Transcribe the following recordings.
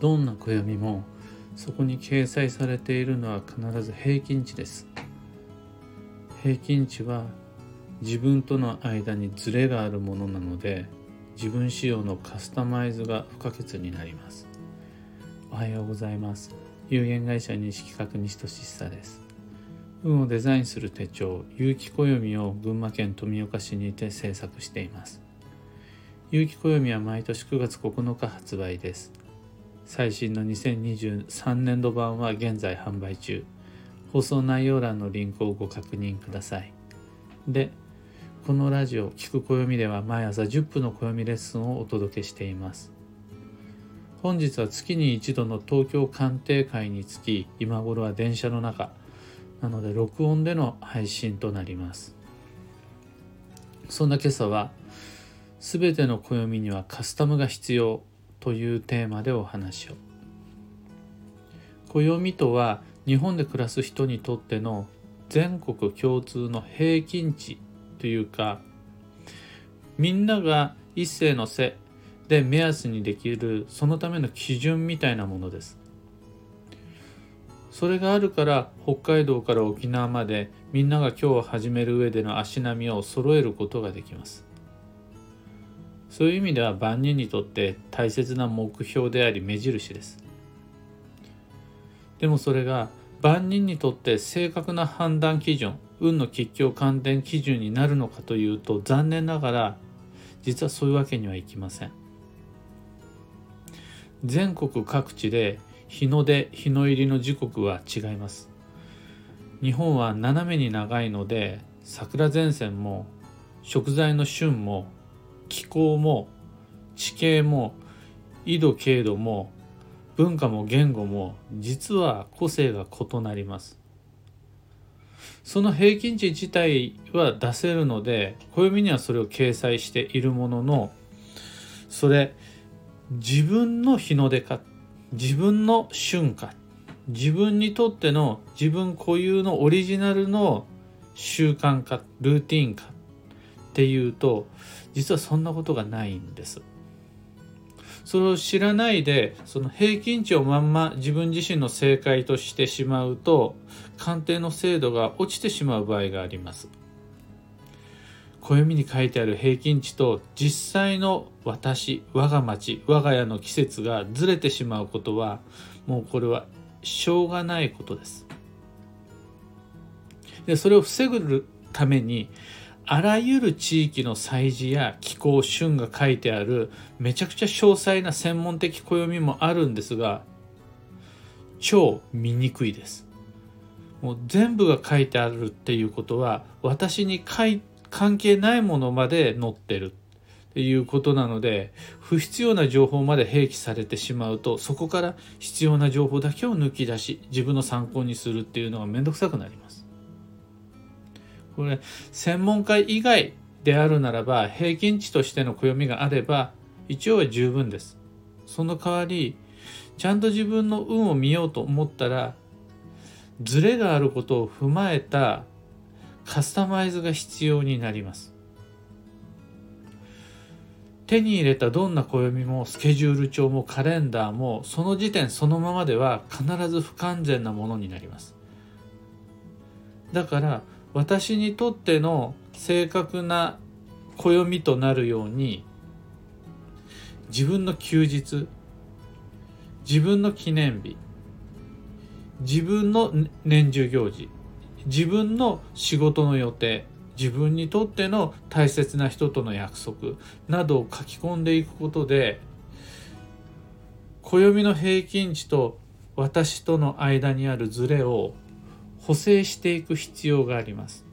どんな暦もそこに掲載されているのは必ず平均値です。平均値は自分との間にズレがあるものなので自分仕様のカスタマイズが不可欠になります。おはようございます。有限会社西企画西俊久です。運をデザインする手帳有機暦を群馬県富岡市にて制作しています。有機暦は毎年9月9日発売です。最新の2023年度版は現在販売中。放送内容欄のリンクをご確認ください。でこのラジオ「聞く暦」では毎朝10分の暦レッスンをお届けしています。本日は月に一度の東京鑑定会につき今頃は電車の中なので録音での配信となります。そんな今朝は「すべての暦にはカスタムが必要」というテーマでお話を。暦とは日本で暮らす人にとっての全国共通の平均値というかみんなが一斉の背で目安にできるそのための基準みたいなものです。それがあるから北海道から沖縄までみんなが今日始める上での足並みを揃えることができます。そういう意味では万人にとって大切な目標であり目印です。でもそれが万人にとって正確な判断基準運の吉凶観点基準になるのかというと残念ながら実はそういうわけにはいきません。全国各地で日の出日の入りの時刻は違います。日本は斜めに長いので桜前線も食材の旬も気候も地形も緯度経度も文化も言語も実は個性が異なります。その平均値自体は出せるので暦にはそれを掲載しているもののそれ自分の日の出か自分の瞬間自分にとっての自分固有のオリジナルの習慣かルーティンかっていうと実はそんなことがないんです。それを知らないでその平均値をまんま自分自身の正解としてしまうと鑑定の精度が落ちてしまう場合があります。暦に書いてある平均値と実際の私我が町我が家の季節がずれてしまうことはもうこれはしょうがないことです。でそれを防ぐためにあらゆる地域の祭事や気候旬が書いてあるめちゃくちゃ詳細な専門的暦もあるんですが超見にくいです。もう全部が書いてあるっていうことは私に関係ないものまで載ってるっていうことなので不必要な情報まで併記されてしまうとそこから必要な情報だけを抜き出し自分の参考にするっていうのがめんどくさくなります。これ専門家以外であるならば平均値としての暦があれば一応は十分です。その代わりちゃんと自分の運を見ようと思ったらズレがあることを踏まえたカスタマイズが必要になります。手に入れたどんな暦もスケジュール帳もカレンダーもその時点そのままでは必ず不完全なものになります。だから私にとっての正確な暦となるように自分の休日自分の記念日自分の年中行事自分の仕事の予定自分にとっての大切な人との約束などを書き込んでいくことで暦の平均値と私との間にあるズレを補正していく必要があります。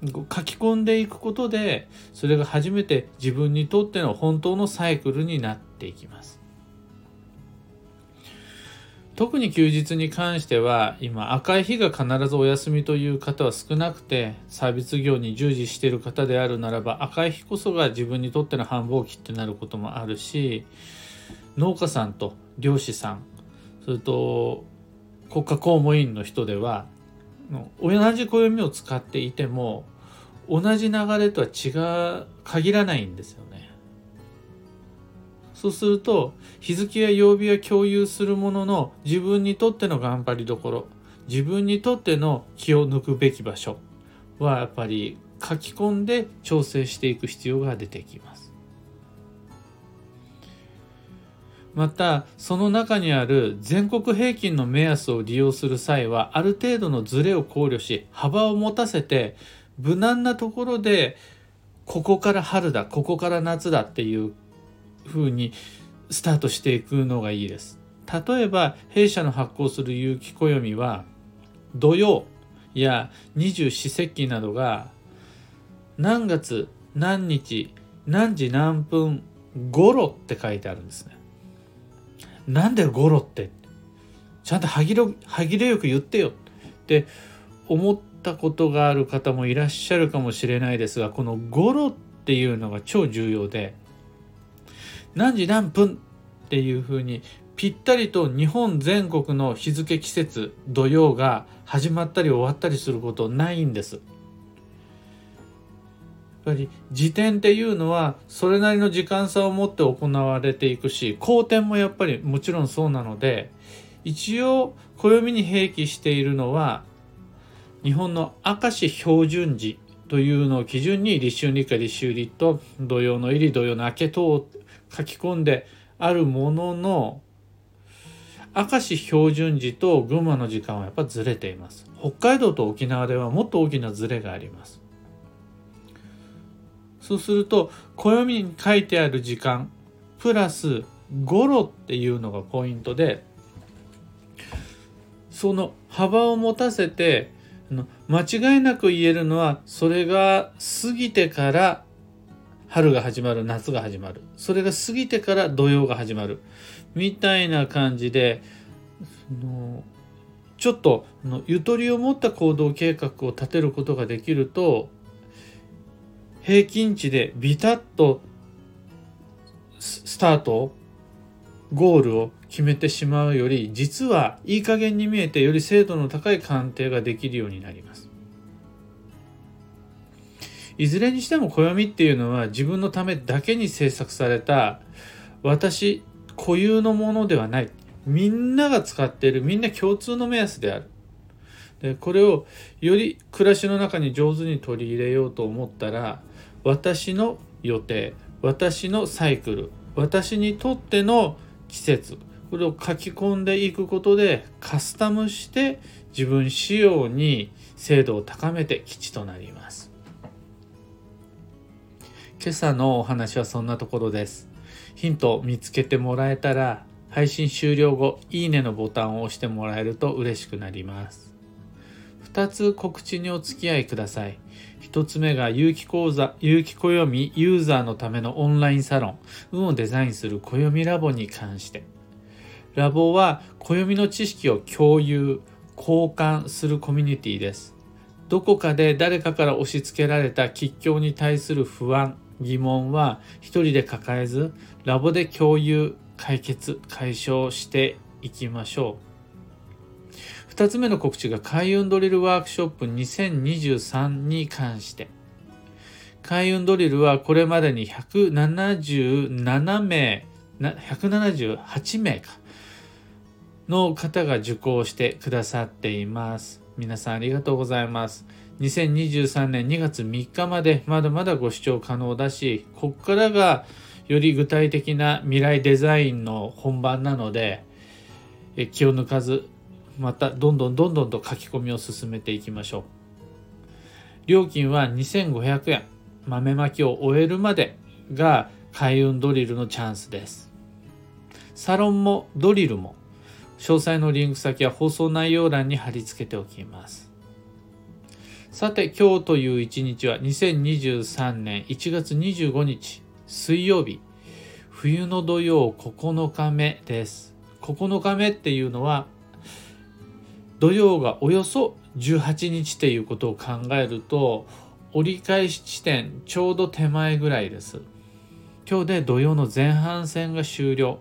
書き込んでいくことでそれが初めて自分にとっての本当のサイクルになっていきます。特に休日に関しては今赤い日が必ずお休みという方は少なくてサービス業に従事している方であるならば赤い日こそが自分にとっての繁忙期ってなることもあるし農家さんと漁師さんそれと国家公務員の人では同じ暦を使っていても同じ流れとは違う限らないんですよね。そうすると日付や曜日は共有するものの自分にとっての頑張りどころ自分にとっての気を抜くべき場所はやっぱり書き込んで調整していく必要が出てきます。またその中にある全国平均の目安を利用する際はある程度のズレを考慮し幅を持たせて無難なところでここから春だここから夏だっていう風にスタートしていくのがいいです。例えば弊社の発行する有機暦は土曜や二十四節気などが何月何日何時何分頃って書いてあるんですね。なんで頃って？ちゃんと歯切れ歯切れよく言ってよって思ったことがある方もいらっしゃるかもしれないですがこの頃っていうのが超重要で何時何分っていうふうにぴったりと日本全国の日付季節土曜が始まったり終わったりすることないんです。ぱり時点っていうのはそれなりの時間差を持って行われていくし好転もやっぱりもちろんそうなので一応暦に併記しているのは日本の明石標準時というのを基準に立春立夏立秋立と土曜の入り土曜の明け等を書き込んであるものの明石標準時と群馬の時間はやっぱずれています。北海道と沖縄ではもっと大きなずれがあります。そうすると暦に書いてある時間プラス語呂っていうのがポイントでその幅を持たせて間違いなく言えるのはそれが過ぎてから春が始まる夏が始まる。それが過ぎてから土曜が始まる。みたいな感じでちょっとゆとりを持った行動計画を立てることができると平均値でビタッとスタートゴールを決めてしまうより実はいい加減に見えてより精度の高い鑑定ができるようになります。いずれにしても暦っていうのは自分のためだけに制作された私固有のものではないみんなが使っているみんな共通の目安であるでこれをより暮らしの中に上手に取り入れようと思ったら私の予定私のサイクル私にとっての季節これを書き込んでいくことでカスタムして自分仕様に精度を高めて基地となります。今朝のお話はそんなところです。ヒントを見つけてもらえたら、配信終了後、いいねのボタンを押してもらえると嬉しくなります。2つ告知にお付き合いください。1つ目が有機講座、有機暦ユーザーのためのオンラインサロン、運をデザインする暦ラボに関して。ラボは暦の知識を共有、交換するコミュニティです。どこかで誰かから押し付けられた吉凶に対する不安、疑問は一人で抱えずラボで共有解決解消していきましょう2つ目の告知が開運ドリルワークショップ2023に関して。開運ドリルはこれまでに177名178名か。の方が受講してくださっています。皆さんありがとうございます。2023年2月3日までまだまだご視聴可能だし、こっからがより具体的な未来デザインの本番なので、気を抜かず、またどんどんどんどんと書き込みを進めていきましょう。料金は2500円。豆まきを終えるまでが開運ドリルのチャンスです。サロンもドリルも詳細のリンク先は放送内容欄に貼り付けておきます。さて今日という一日は2023年1月25日水曜日冬の土曜9日目です9日目っていうのは土曜がおよそ18日っていうことを考えると折り返し地点ちょうど手前ぐらいです。今日で土曜の前半戦が終了。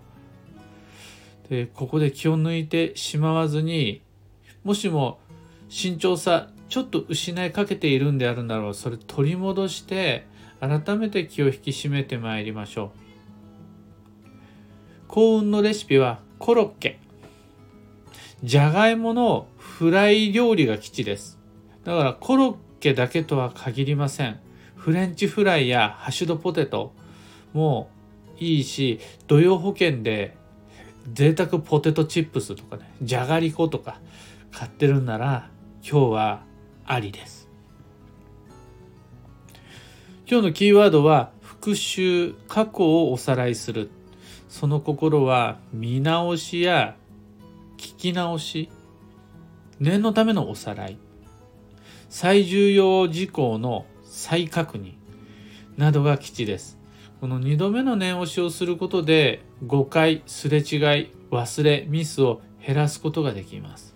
でここで気を抜いてしまわずにもしも慎重さちょっと失いかけているんであるならそれ取り戻して改めて気を引き締めてまいりましょう。幸運のレシピはコロッケ。じゃがいものフライ料理が基地です。だからコロッケだけとは限りません。フレンチフライやハッシュドポテト。もいいし土曜保険で贅沢ポテトチップスとかねじゃがりことか買ってるんなら今日はありです。今日のキーワードは復習過去をおさらいする。その心は見直しやき直し念のためのおさらい最重要事項の再確認などが基地です。この2度目の念押しをすることで誤解すれ違い忘れミスを減らすことができます。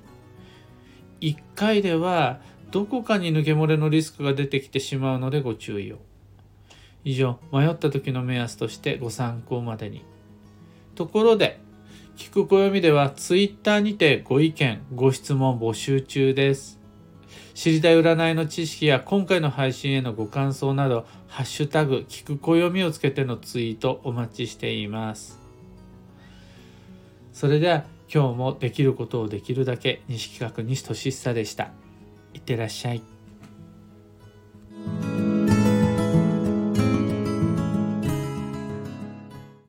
1回ではどこかに抜け漏れのリスクが出てきてしまうのでご注意を。以上迷った時の目安としてご参考までに。ところで聞く暦では Twitter にてご意見ご質問募集中です知りたい占いの知識や今回の配信へのご感想など「ハッシュタグ聞く暦」をつけてのツイートお待ちしていますそれでは今日もできることをできるだけ西企画西俊久でした。いってらっしゃい。